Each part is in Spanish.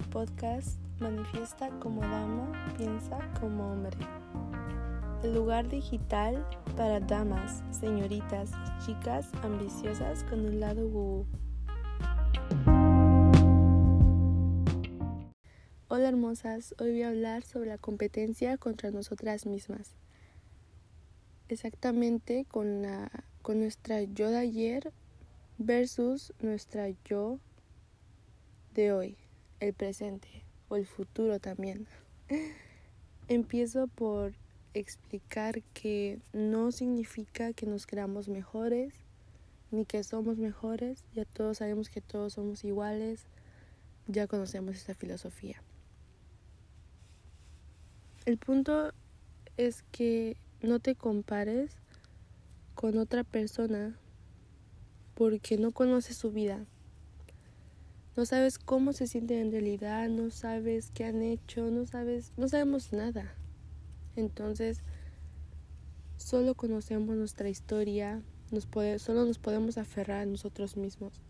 el podcast Manifiesta como dama, piensa como hombre. El lugar digital para damas, señoritas, chicas ambiciosas con un lado woo. Hola hermosas, hoy voy a hablar sobre la competencia contra nosotras mismas. Exactamente con la con nuestra yo de ayer versus nuestra yo de hoy, el presente o el futuro también. Empiezo por explicar que no significa que nos creamos mejores ni que somos mejores, ya todos sabemos que todos somos iguales, ya conocemos esta filosofía. El punto es que no te compares con otra persona porque no conoces su vida. No sabes cómo se sienten en realidad, no sabes qué han hecho, no sabes, no sabemos nada. Entonces, solo conocemos nuestra historia, nos solo nos podemos aferrar a nosotros mismos.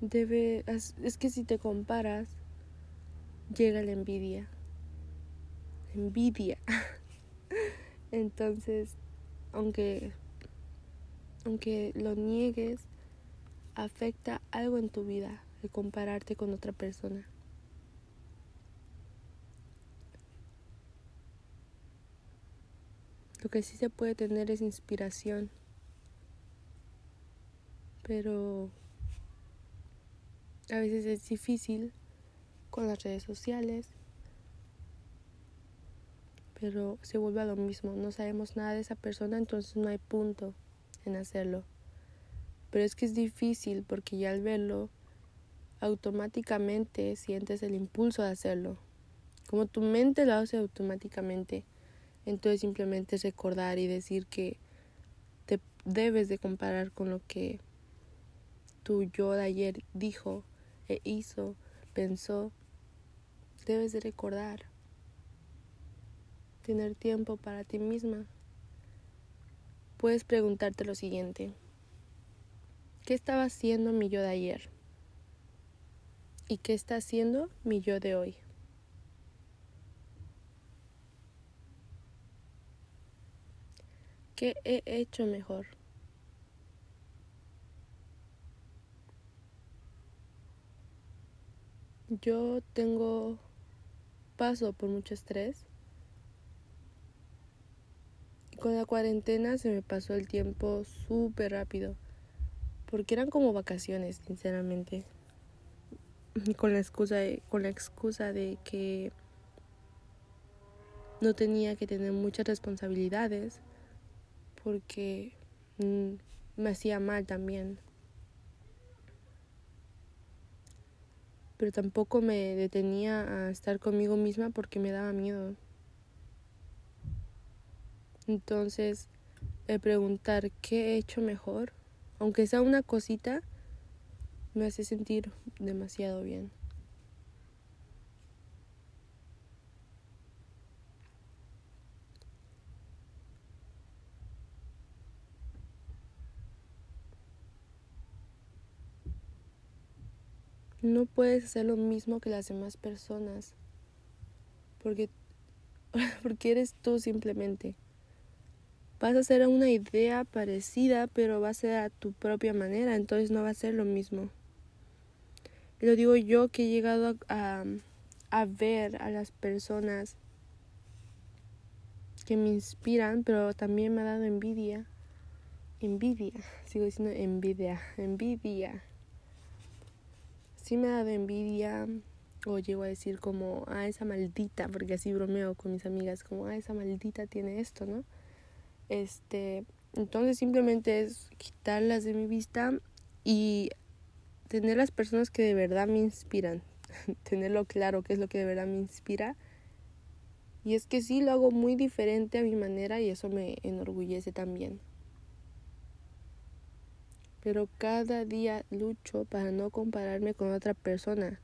Debe, es que si te comparas, llega la envidia. Envidia. Entonces, aunque, aunque lo niegues, afecta algo en tu vida el compararte con otra persona. Lo que sí se puede tener es inspiración, pero a veces es difícil con las redes sociales pero se vuelve a lo mismo, no sabemos nada de esa persona, entonces no hay punto en hacerlo. Pero es que es difícil porque ya al verlo, automáticamente sientes el impulso de hacerlo. Como tu mente lo hace automáticamente, entonces simplemente es recordar y decir que te debes de comparar con lo que tu yo de ayer dijo e hizo, pensó. Debes de recordar tener tiempo para ti misma, puedes preguntarte lo siguiente. ¿Qué estaba haciendo mi yo de ayer? ¿Y qué está haciendo mi yo de hoy? ¿Qué he hecho mejor? Yo tengo paso por mucho estrés con la cuarentena se me pasó el tiempo súper rápido, porque eran como vacaciones, sinceramente. Con la excusa de, con la excusa de que no tenía que tener muchas responsabilidades, porque mm, me hacía mal también. Pero tampoco me detenía a estar conmigo misma porque me daba miedo. Entonces, el preguntar qué he hecho mejor, aunque sea una cosita, me hace sentir demasiado bien. No puedes hacer lo mismo que las demás personas, porque, porque eres tú simplemente. Vas a hacer una idea parecida, pero va a ser a tu propia manera, entonces no va a ser lo mismo. Lo digo yo que he llegado a, a, ver a las personas que me inspiran, pero también me ha dado envidia. Envidia, sigo diciendo envidia, envidia. Sí me ha dado envidia, o llego a decir como, ah, esa maldita, porque así bromeo con mis amigas, como, ah, esa maldita tiene esto, ¿no? Este, entonces simplemente es quitarlas de mi vista y tener las personas que de verdad me inspiran, tenerlo claro qué es lo que de verdad me inspira. Y es que sí lo hago muy diferente a mi manera y eso me enorgullece también. Pero cada día lucho para no compararme con otra persona,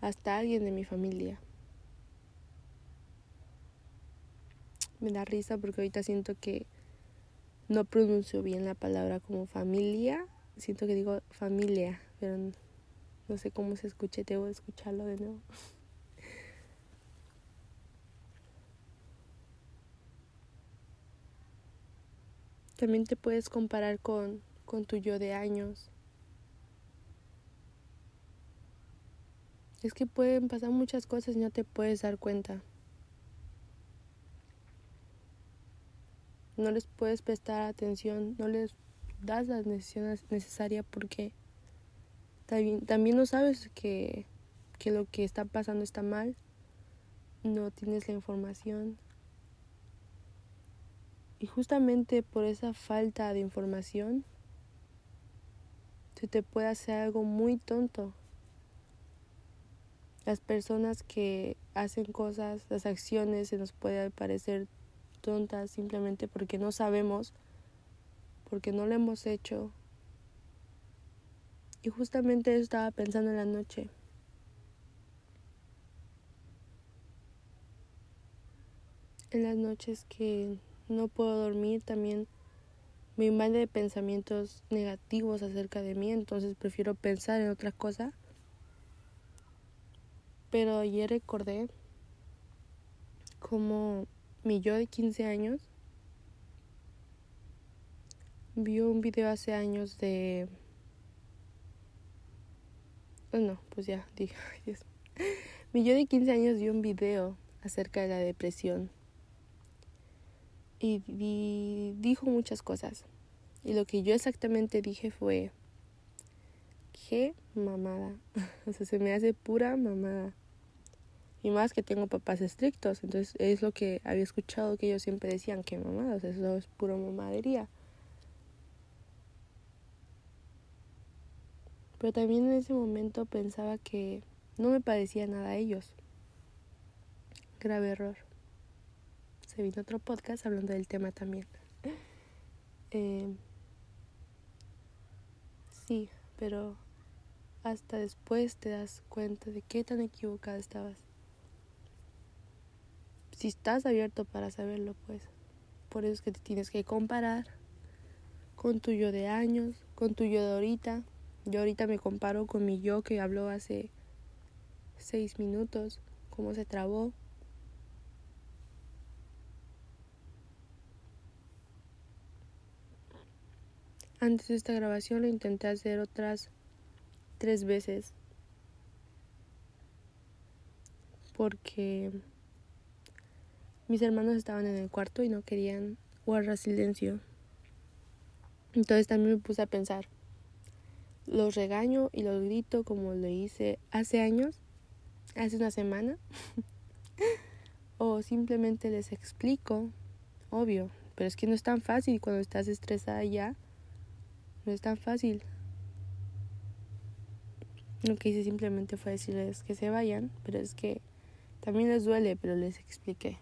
hasta alguien de mi familia. Me da risa porque ahorita siento que no pronuncio bien la palabra como familia, siento que digo familia, pero no sé cómo se escuche, debo escucharlo de nuevo. También te puedes comparar con, con tu yo de años. Es que pueden pasar muchas cosas y no te puedes dar cuenta. No les puedes prestar atención, no les das la atención necesaria porque también, también no sabes que, que lo que está pasando está mal, no tienes la información. Y justamente por esa falta de información, se te puede hacer algo muy tonto. Las personas que hacen cosas, las acciones se nos puede parecer simplemente porque no sabemos, porque no lo hemos hecho. Y justamente estaba pensando en la noche. En las noches que no puedo dormir, también me invade de pensamientos negativos acerca de mí, entonces prefiero pensar en otra cosa. Pero ayer recordé como mi yo de 15 años vio un video hace años de... Oh, no, pues ya, dije, Mi yo de 15 años vio un video acerca de la depresión y, dijo muchas cosas. Y lo que yo exactamente dije fue, qué mamada. o sea, se me hace pura mamada. Y más que tengo papás estrictos, entonces es lo que había escuchado que ellos siempre decían, que mamada, o sea, eso es pura mamadería. Pero también en ese momento pensaba que no me parecía nada a ellos. Grave error se vino otro podcast hablando del tema también. Eh, sí, pero hasta después te das cuenta de qué tan equivocada estabas. Si estás abierto para saberlo, pues por eso es que te tienes que comparar con tu yo de años, con tu yo de ahorita. Yo ahorita me comparo con mi yo que habló hace seis minutos, cómo se trabó, Antes de esta grabación lo intenté hacer otras tres veces porque mis hermanos estaban en el cuarto y no querían guardar silencio. Entonces también me puse a pensar, los regaño y los grito como lo hice hace años, hace una semana, o simplemente les explico, obvio, pero es que no es tan fácil cuando estás estresada ya no es tan fácil. Lo que hice simplemente fue decirles que se vayan, pero es que también les duele, pero les expliqué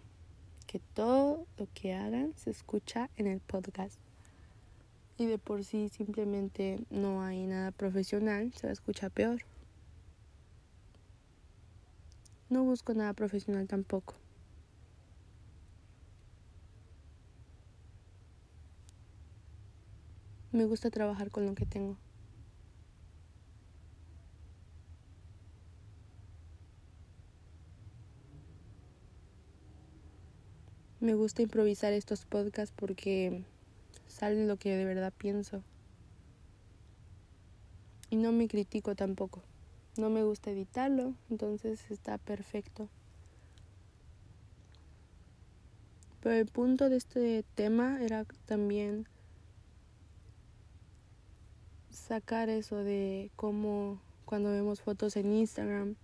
todo lo que hagan se escucha en el podcast. Y de por sí simplemente no hay nada profesional, se escucha peor. No busco nada profesional tampoco. Me gusta trabajar con lo que tengo. Me gusta improvisar estos podcasts porque sale lo que de verdad pienso. Y no me critico tampoco. No me gusta editarlo, entonces está perfecto. Pero el punto de este tema era también sacar eso de cómo cuando vemos fotos en Instagram.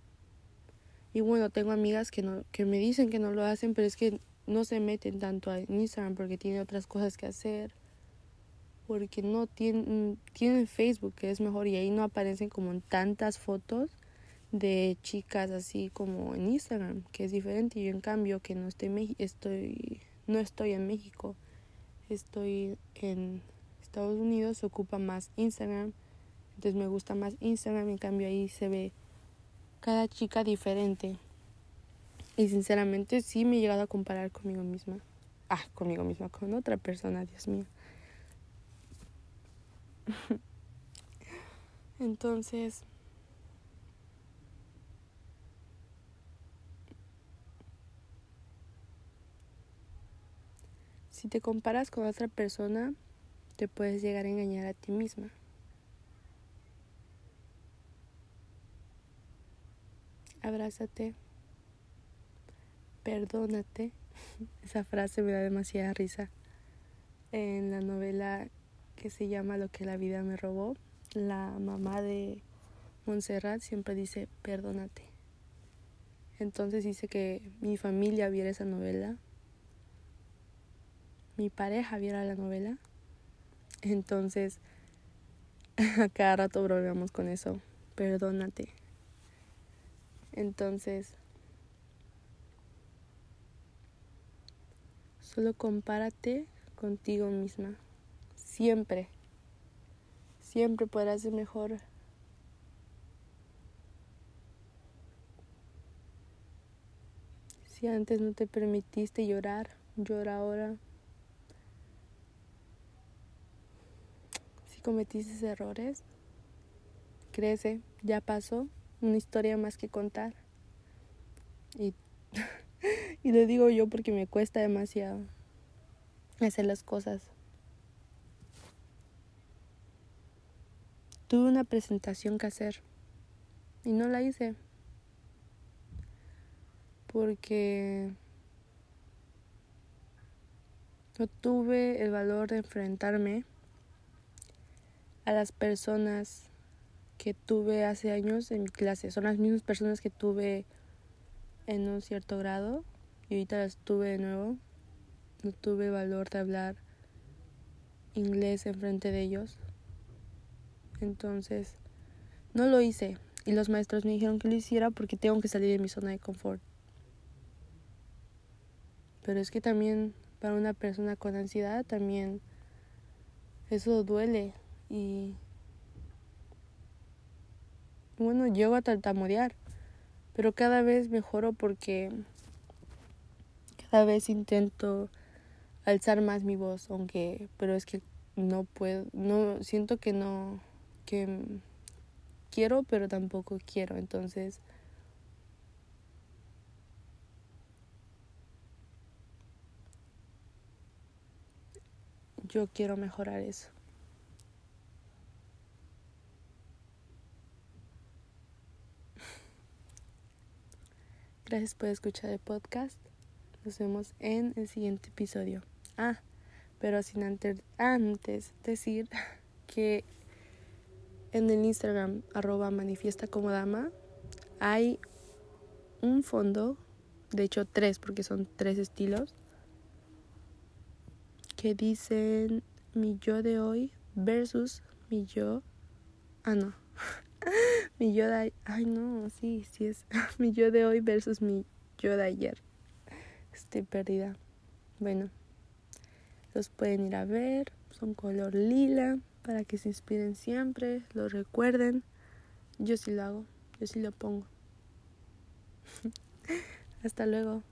Y bueno, tengo amigas que no que me dicen que no lo hacen, pero es que no se meten tanto en Instagram porque tienen otras cosas que hacer. Porque no tienen tienen Facebook, que es mejor y ahí no aparecen como tantas fotos de chicas así como en Instagram, que es diferente. Yo en cambio que no estoy estoy no estoy en México. Estoy en Estados Unidos se ocupa más Instagram. Entonces me gusta más Instagram. En cambio ahí se ve cada chica diferente. Y sinceramente sí me he llegado a comparar conmigo misma. Ah, conmigo misma, con otra persona, Dios mío. Entonces, si te comparas con otra persona, te puedes llegar a engañar a ti misma. Abrázate, perdónate. Esa frase me da demasiada risa. En la novela que se llama Lo que la vida me robó, la mamá de Montserrat siempre dice perdónate. Entonces dice que mi familia viera esa novela, mi pareja viera la novela. Entonces, a cada rato bromeamos con eso, perdónate. Entonces, solo compárate contigo misma, siempre. Siempre podrás ser mejor. Si antes no te permitiste llorar, llora ahora. Si cometiste errores, crece, ya pasó, una historia más que contar. Y, y lo digo yo porque me cuesta demasiado hacer las cosas. tuve una presentación que hacer y no la hice porque no tuve el valor de enfrentarme a las personas que tuve hace años en mi clase. Son las mismas personas que tuve en un cierto grado y ahorita las tuve de nuevo. No tuve valor de hablar inglés enfrente de ellos. Entonces, no lo hice. Y los maestros me dijeron que lo hiciera porque tengo que salir de mi zona de confort. Pero es que también para una persona con ansiedad también eso duele y bueno, llego a tartamudear, pero cada vez mejoro porque cada vez intento alzar más mi voz, aunque pero es que no puedo, no siento que no que quiero, pero tampoco quiero. Entonces, yo quiero mejorar eso. Gracias por escuchar el podcast. Nos vemos en el siguiente episodio. Ah, pero sin antes, decir que en el Instagram arroba manifiesta como dama hay un fondo, de hecho tres porque son tres estilos, que dicen mi yo de hoy versus mi yo... Ah, no. mi yo de... Ay, no, sí, sí es. mi yo de hoy versus mi yo de ayer. Estoy perdida. Bueno, los pueden ir a ver. Son color lila para que se inspiren siempre, lo recuerden. Yo sí lo hago, yo sí lo pongo. Hasta luego.